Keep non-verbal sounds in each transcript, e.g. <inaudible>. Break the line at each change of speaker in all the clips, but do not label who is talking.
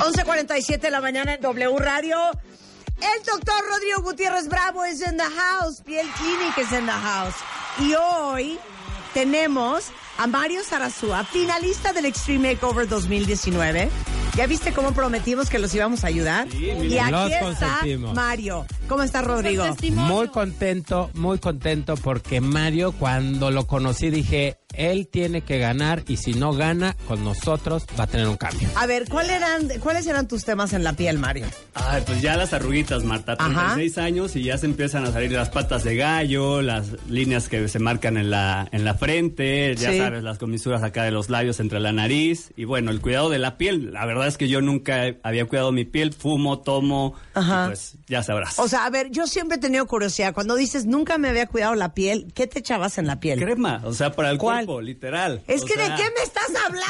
11.47 de la mañana en W Radio. El doctor Rodrigo Gutiérrez Bravo es en the house. Piel Clinic es en the house. Y hoy tenemos a Mario Sarazúa, finalista del Extreme Makeover 2019. ¿Ya viste cómo prometimos que los íbamos a ayudar? y aquí
Los
está
consentimos.
Mario. ¿Cómo está Rodrigo?
Muy contento, muy contento porque Mario, cuando lo conocí, dije, él tiene que ganar y si no gana con nosotros va a tener un cambio.
A ver, ¿cuál eran, ¿cuáles eran tus temas en la piel, Mario?
Ay, pues ya las arruguitas, Marta.
Ajá.
36 años y ya se empiezan a salir las patas de gallo, las líneas que se marcan en la, en la frente, ya
Sí.
sabes, las comisuras acá de los labios entre la nariz. Y bueno, el cuidado de la piel. La verdad es que yo nunca había cuidado mi piel. Fumo, tomo,
Ajá.
y pues ya sabrás.
O sea, a ver, yo siempre he tenido curiosidad. Cuando dices nunca me había cuidado la piel, ¿qué te echabas en la piel?
Crema, o sea, para el
¿Cuál?
cuerpo, literal.
Es
O
que
sea,
¿de qué me estás hablando?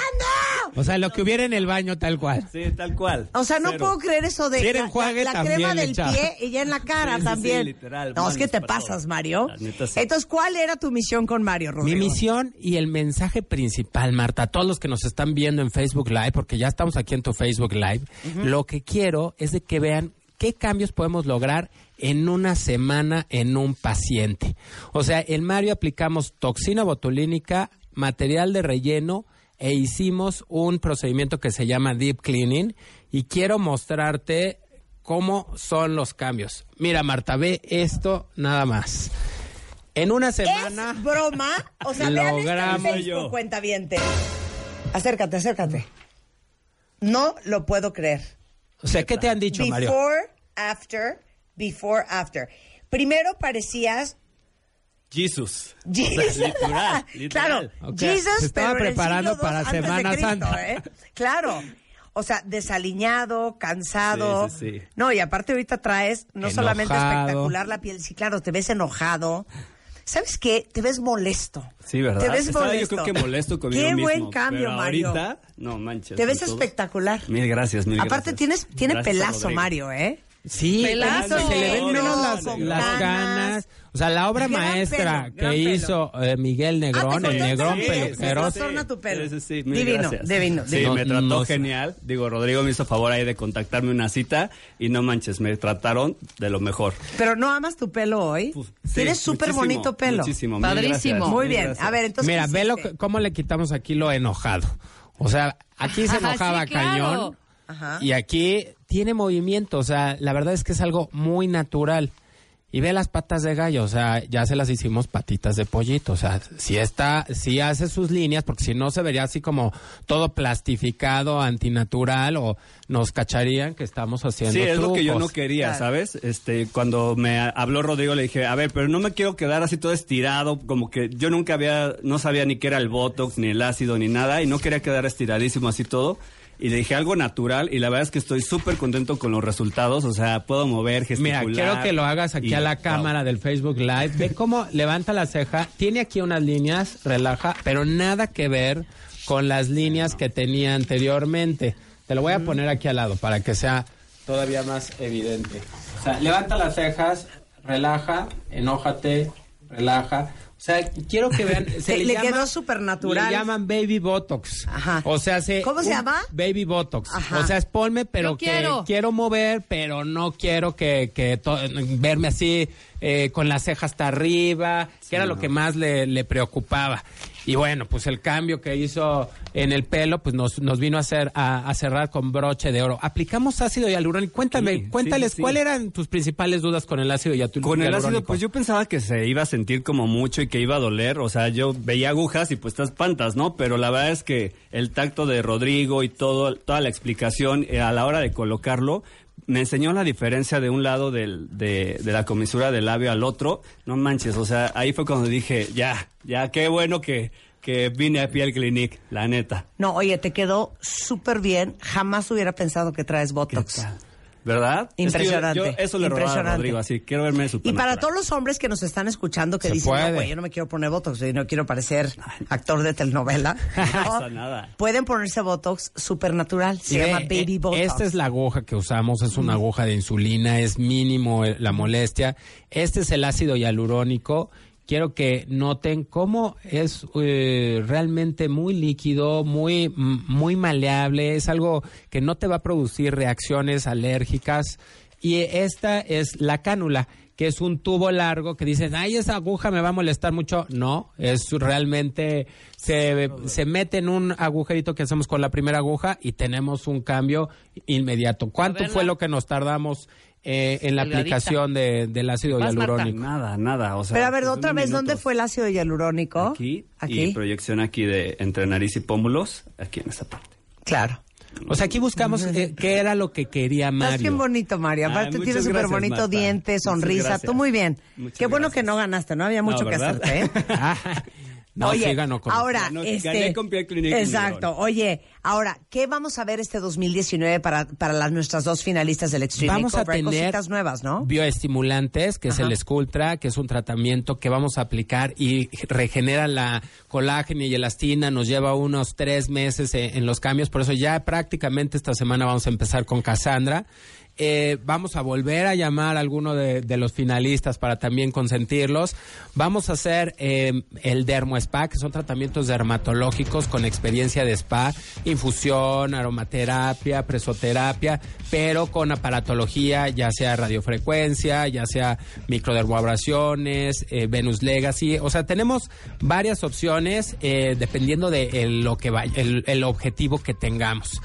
O sea, lo que hubiera en el baño tal cual.
Sí, tal cual.
O sea, no
Cero.
puedo creer eso de
Si
la,
enjuague,
la- la
también
crema del
echaba.
pie y ya en la <laughs> cara
Sí, sí,
también.
sí, literal,
no, es que te pasas,
todo.
Mario.
La neta, sí.
Entonces, ¿cuál era tu misión con Mario,
Mi
Rodrigo?
misión y el mensaje principal, Marta, a todos los que nos están viendo en Facebook Live, porque ya estamos aquí en Facebook Live, lo que quiero es de que vean qué cambios podemos lograr en una semana en un paciente. O sea, en Mario aplicamos toxina botulínica, material de relleno e hicimos un procedimiento que se llama deep cleaning y quiero mostrarte cómo son los cambios. Mira, Marta, ve esto nada más. En una semana...
¿Es broma? O sea, vean esto en
Logramos
Facebook. Acércate, acércate. No lo puedo creer.
O sea, ¿qué te han dicho, Mario?
Before, after, before, after. Primero parecías
Jesus.
Jesus. <laughs>
literal, <laughs>
Claro,
literal.
Ok,
Jesus,
se estaba
pero en el
preparando para Semana
Cristo,
Santa.
¿eh? Claro. O sea, desaliñado, cansado.
Sí, sí, sí.
No, y aparte ahorita traes no solamente espectacular la piel, sí, claro, te ves enojado. ¿Sabes qué? Te ves molesto.
Sí, ¿verdad?
Te ves
Estaba
molesto.
yo creo que molesto conmigo
Qué
mismo.
buen cambio, Mario.
ahorita, no manches.
Te ves espectacular.
Mil gracias, mil
Aparte
gracias.
tienes tiene
Gracias
pelazo,
Rodrigo.
Mario, ¿eh?
Sí,
Pelazo.
se le ven menos
No,
las, las
ganas.
ganas. O sea, la obra
Gran
maestra
pelo,
que hizo eh, Miguel Negrón,
Ah,
el Negrón
la piel,
peluquero.
trastorna tu pelo.
Sí, sí, sí,
Divino,
gracias.
divino,
Sí,
divino.
me trató
No,
genial. Digo, Rodrigo me hizo favor ahí de contactarme una cita y no manches, me trataron de lo mejor.
Pero no amas tu pelo hoy.
Sí,
Tienes súper bonito pelo.
Muchísimo,
Padrísimo.
Muy bien. A ver, entonces.
Mira,
¿qué
ve lo cómo le quitamos aquí lo enojado. O sea, aquí se <laughs>
Ajá,
enojaba
sí, claro.
cañón
Ajá.
y aquí tiene movimiento. O sea, la verdad es que es algo muy natural. Y ve las patas de gallo, o sea, ya se las hicimos patitas de pollito, o sea, si está, si hace sus líneas, porque si no se vería así como todo plastificado, antinatural, o nos cacharían que estamos haciendo
Sí, es lo que yo no quería,
Claro.
¿sabes? Este, cuando me habló Rodrigo le dije, a ver, pero no me quiero quedar así todo estirado, como que yo nunca había, no sabía ni qué era el Botox, ni el ácido, ni nada, y no quería quedar estiradísimo así todo. Y le dije algo natural, y la verdad es que estoy súper contento con los resultados, o sea, puedo mover,
Mira,
gesticular.
quiero que lo hagas aquí
y-
a la
wow.
cámara del Facebook Live. Ve cómo levanta la ceja. Tiene aquí unas líneas, relaja, pero nada que ver con las líneas que tenía anteriormente. Te lo voy a poner aquí al lado para que sea todavía más evidente. O sea, levanta las cejas, relaja, enójate, relaja. O sea, quiero que vean. <laughs> Se
Te- le quedó supernatural.
Le llaman baby botox.
Ajá.
O sea, se,
¿Cómo se llama?
Baby botox.
Ajá.
O sea, es ponme, pero
Yo
que
quiero.
quiero mover, pero no quiero que, que to- verme así eh, con las cejas hasta arriba, que era lo que más le, le preocupaba. Y bueno, pues el cambio que hizo en el pelo, pues nos, nos vino a hacer a, a cerrar con broche de oro. Aplicamos ácido hialurónico. Cuéntame,
Sí,
cuéntales,
sí.
¿cuáles eran tus principales dudas con el ácido hiatu-
Con el
hialurónico?
ácido, pues yo pensaba que se iba a sentir como mucho y que iba a doler. O sea, yo veía agujas y pues te espantas, ¿no? Pero la verdad es que el tacto de Rodrigo y todo, toda la explicación eh, a la hora de colocarlo, me enseñó la diferencia de un lado del, de, de la comisura del labio al otro. No manches, o sea, ahí fue cuando dije, ya, ya, qué bueno que, que vine a Piel Clinic, la neta.
No, oye, te quedó súper bien. Jamás hubiera pensado que traes Botox.
¿Verdad?
Impresionante.
Es que yo- yo eso le robaba a
Impresionante.
Rodrigo, así, quiero verme
Y para todos los hombres que nos están escuchando que
Se
dicen, no,
puede.
güey, yo no me quiero poner Botox, yo no quiero parecer actor de telenovela. <laughs> ¿no?
pasa nada.
Pueden ponerse Botox súper natural. Se llama Baby
eh,
Botox.
Esta es la aguja que usamos, es una aguja de insulina, es mínimo eh, la molestia. Este es el ácido hialurónico. Quiero que noten cómo es eh, realmente muy líquido, muy, muy maleable, es algo que no te va a producir reacciones alérgicas. Y esta es la cánula, que es un tubo largo que dicen, ay, esa aguja me va a molestar mucho. No, es realmente, se, se mete en un agujerito que hacemos con la primera aguja y tenemos un cambio inmediato. ¿Cuánto fue lo que nos tardamos eh, en la
Delgadita.
aplicación de- del ácido
Vas, Marta.
hialurónico?
Nada, nada. O sea,
Pero a ver,
pues,
otra vez, ¿dónde
minutos.
fue el ácido hialurónico?
Aquí,
Aquí.
y proyección aquí de entre nariz y pómulos, aquí en esta parte.
Claro.
O sea, aquí buscamos eh, qué era lo que quería
Estás bien
Mario.
bonito, Mario. Aparte tienes súper bonito
Marta.
diente, sonrisa. Tú muy bien.
Muchas
Qué bueno que no ganaste, no había mucho
No,
que hacerte, ¿eh? <laughs> <laughs>
No,
Oye,
sí ganó con-
ahora,
Ganó-
este,
gané con Piel Clinic y
exacto. Oye, ahora, ¿qué vamos a ver este 2019 para, para las, nuestras dos finalistas del Extreme
Vamos a tener
cositas nuevas, ¿no?
bioestimulantes, que es el Sculptra, que es un tratamiento que vamos a aplicar y regenera la colágena y elastina, nos lleva unos tres meses eh, en los cambios, por eso ya prácticamente esta semana vamos a empezar con Cassandra. Eh, vamos a volver a llamar a alguno de, los finalistas para también consentirlos. Vamos a hacer eh, el Dermo Spa, que son tratamientos dermatológicos con experiencia de spa, infusión, aromaterapia, presoterapia, pero con aparatología, ya sea radiofrecuencia, ya sea microdermoabrasiones, eh, Venus Legacy. O sea, tenemos varias opciones eh, dependiendo de lo que vaya, el, el objetivo que tengamos.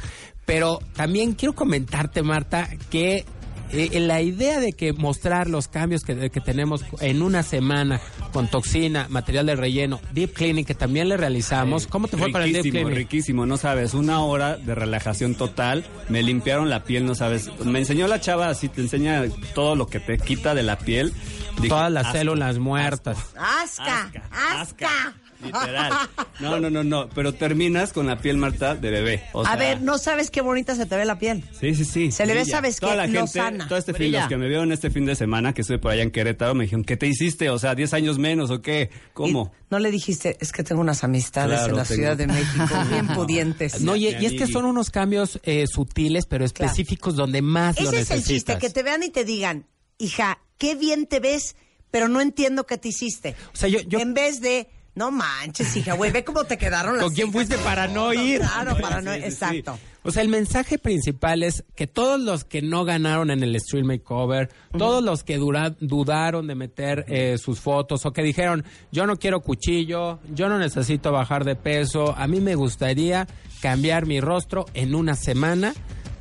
Pero también quiero comentarte, Marta, que eh, la idea de que mostrar los cambios que, que tenemos en una semana con toxina, material de relleno, Deep Cleaning, que también le realizamos. ¿Cómo te fue con el Deep
Riquísimo,
Cleaning?
riquísimo, no sabes, una hora de relajación total, me limpiaron la piel, no sabes, me enseñó la chava así, te enseña todo lo que te quita de la piel. Dije,
Todas las células muertas.
¡Asca! ¡Asca!
Literal. No, no, no, no, pero terminas con la piel, Marta, de bebé. O
a ver, no sabes qué bonita se te ve la piel.
Sí, sí, sí.
Se le ve. ¿sabes
Toda
qué?
la gente,
Lozana.
todo este fin, los que me vieron este fin de semana, que estuve por allá en Querétaro, me dijeron, ¿qué te hiciste? O sea, 10 años menos, ¿o qué? ¿Cómo?
Y no le dijiste, es que tengo unas amistades
Claro,
en la
tengo.
Ciudad de México <laughs> bien pudientes.
No, y, es que son unos cambios eh, sutiles, pero
Claro.
específicos donde más lo
Ese es
necesitas.
el chiste, que te vean y te digan, hija, qué bien te ves, pero no entiendo qué te hiciste.
O sea, yo- yo-
En vez de, no manches, hija, güey, ve cómo te quedaron las
¿Con quién
cejas".
fuiste para no ir?
Claro, para no,
sí.
exacto.
O sea, el mensaje principal es que todos los que no ganaron en el Stream Makeover, todos los que dura- dudaron de meter eh, sus fotos o que dijeron, yo no quiero cuchillo, yo no necesito bajar de peso, a mí me gustaría cambiar mi rostro en una semana.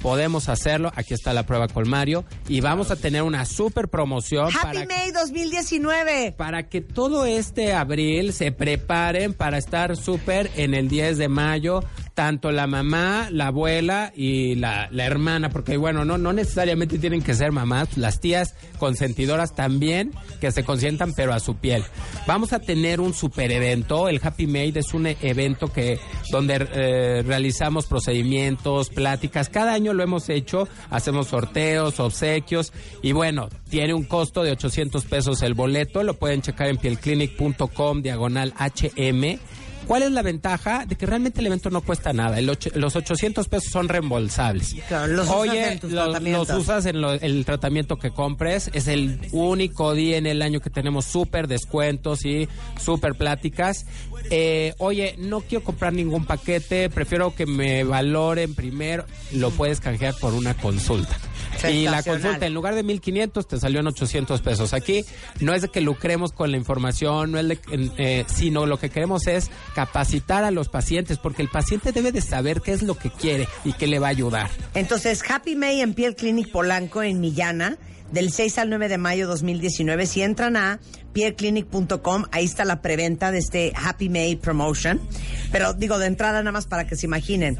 Podemos hacerlo, aquí está la prueba con Mario. Y vamos a tener una super promoción
Happy
para
May 2019.
para que todo este abril se preparen para estar súper en el 10 de mayo, tanto la mamá, la abuela y la, la hermana, porque bueno, no, no necesariamente tienen que ser mamás, las tías consentidoras también, que se consientan pero a su piel. Vamos a tener un super evento, el Happy Made es un evento que donde eh, realizamos procedimientos, pláticas, cada año lo hemos hecho, hacemos sorteos, obsequios y bueno, tiene un costo de 800 pesos el boleto, lo pueden checar en pielclinic.com diagonal HM. ¿Cuál es la ventaja? De que realmente el evento no cuesta nada. El och- los 800 pesos son reembolsables.
Claro, los usas
Oye,
en tus
los, usas en lo- el tratamiento que compres. Es el único día en el año que tenemos súper descuentos y súper pláticas. Eh, oye, no quiero comprar ningún paquete. Prefiero que me valoren primero. Lo puedes canjear por una consulta. Y la consulta en lugar de 1500 te salió en 800 pesos. Aquí no es de que lucremos con la información, no es de, eh, sino lo que queremos es capacitar a los pacientes, porque el paciente debe de saber qué es lo que quiere y qué le va a ayudar.
Entonces, Happy May en Piel Clinic Polanco en Millana, del 6 al 9 de mayo 2019. Si entran a pielclinic.com, ahí está la preventa de este Happy May Promotion. Pero digo, de entrada nada más para que se imaginen.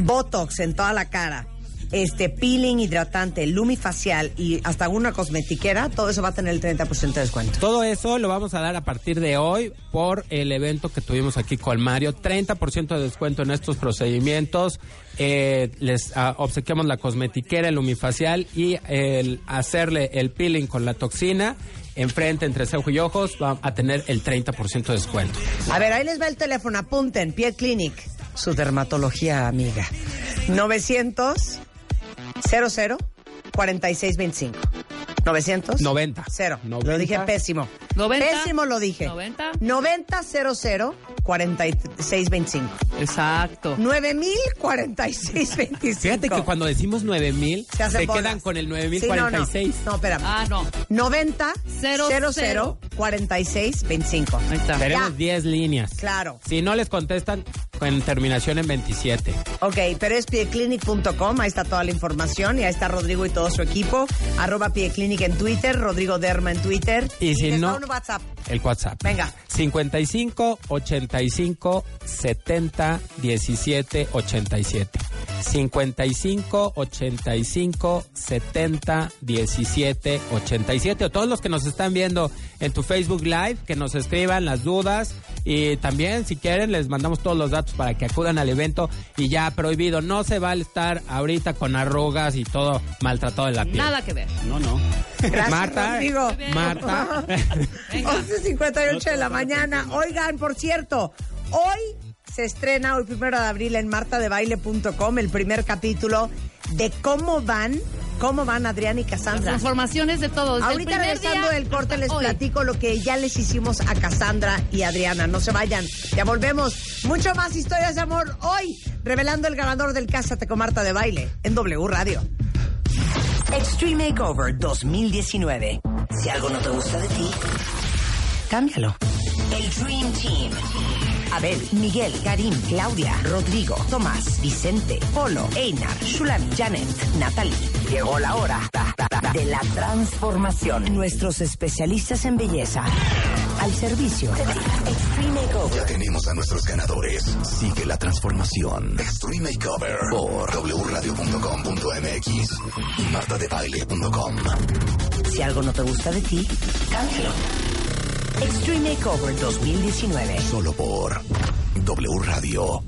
Botox en toda la cara, este peeling hidratante, lumifacial y hasta una cosmetiquera, todo eso va a tener el 30% de descuento.
Todo eso lo vamos a dar a partir de hoy por el evento que tuvimos aquí con Mario. 30% de descuento en estos procedimientos. Eh, les ah, obsequiamos la cosmetiquera, el lumifacial y el hacerle el peeling con la toxina. Enfrente, entre cejo y ojos, va a tener el 30% de descuento.
A ver, ahí les va el teléfono, apunten, Pie Clinic, su dermatología amiga. 900 00 4625. 900
90.
Cero. Lo
90.
dije pésimo.
90.
Pésimo lo dije.
90.
90 00 4625.
Exacto.
904625.
Fíjate que cuando decimos 9000,
Se
se, quedan con el
Sí, no,
9046.
No, no, espérame.
Ah, no.
90
Cero,
00
cero.
46 25.
Ahí está.
Tenemos
Ya.
10 líneas.
Claro.
Si no les contestan, con terminación en 27.
Ok, pero es pieclinic.com, ahí está toda la información y ahí está Rodrigo y todo su equipo. Arroba pieclinic en Twitter, Rodrigo Derma en Twitter.
Y si
les
no-
un WhatsApp.
El WhatsApp.
Venga.
55 85 70 17 87. 55 85 70 17 87. O todos los que nos están viendo en tu Facebook Live, que nos escriban las dudas. Y también, si quieren, les mandamos todos los datos para que acudan al evento. Y ya prohibido, no se vale estar ahorita con arrugas y todo maltratado en la piel.
Nada que ver.
No, no.
Gracias,
Marta,
Rodrigo.
Marta.
11.58 <laughs> de la mañana. Oigan, por cierto, hoy se estrena, hoy primero de abril, en martadebaile.com, el primer capítulo de cómo van, cómo van Adrián y
Las
Cassandra.
transformaciones de todo. Desde el
Ahorita regresando del corte les
hoy.
platico lo que ya les hicimos a Cassandra y Adriana. No se vayan, ya volvemos. Mucho más historias de amor hoy, revelando el ganador del Cásate con Marta de Baile en W Radio. Extreme Makeover 2019. Si algo no te gusta de ti, cámbialo. El Dream Team. Abel, Miguel, Karim, Claudia, Rodrigo, Tomás, Vicente, Polo, Einar, Shulam, Janet, Natalie. Llegó la hora de la transformación. Nuestros especialistas en belleza al servicio. Extreme Makeover.
Ya tenemos a nuestros ganadores. Sigue la transformación. Extreme Makeover por wradio.com.mx y martadebaile.com.
Si algo no te gusta de ti, cámbialo. Extreme Makeover 2019.
Solo por W Radio.